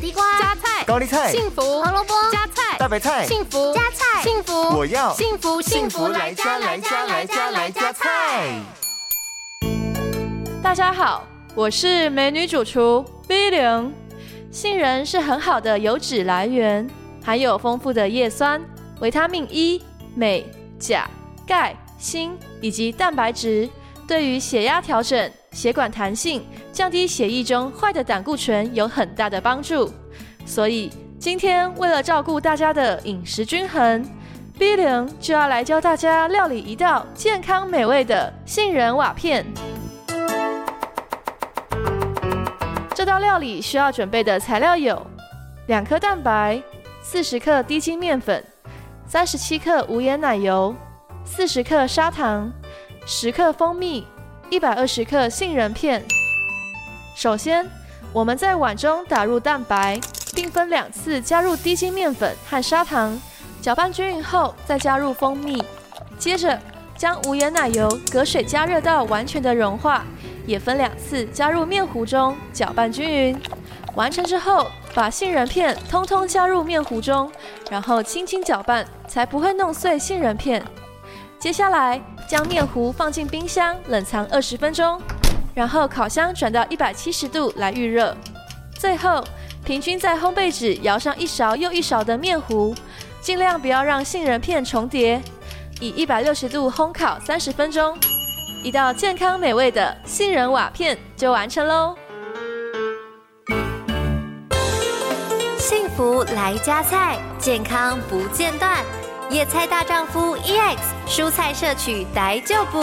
地瓜、加菜、高丽菜、幸福、胡萝卜、加菜、大白菜、幸福、加菜、幸福，我要幸福幸福来加来加来加来加菜。大家好，我是美女主厨 B 零。杏仁是很好的油脂来源，含有丰富的叶酸、维他命 E、镁、钾、钙、锌以及蛋白质，对于血压调整、血管弹性、降低血液中坏的胆固醇有很大的帮助。所以今天为了照顾大家的饮食均衡，B 零就要来教大家料理一道健康美味的杏仁瓦片。这道料理需要准备的材料有：两颗蛋白、四十克低筋面粉、三十七克无盐奶油、四十克砂糖、十克蜂蜜、一百二十克杏仁片。首先，我们在碗中打入蛋白，并分两次加入低筋面粉和砂糖，搅拌均匀后再加入蜂蜜。接着，将无盐奶油隔水加热到完全的融化。也分两次加入面糊中，搅拌均匀。完成之后，把杏仁片通通加入面糊中，然后轻轻搅拌，才不会弄碎杏仁片。接下来，将面糊放进冰箱冷藏二十分钟，然后烤箱转到一百七十度来预热。最后，平均在烘焙纸摇上一勺又一勺的面糊，尽量不要让杏仁片重叠，以一百六十度烘烤三十分钟。一道健康美味的杏仁瓦片就完成喽！幸福来加菜，健康不间断。野菜大丈夫 EX，蔬菜摄取逮就补。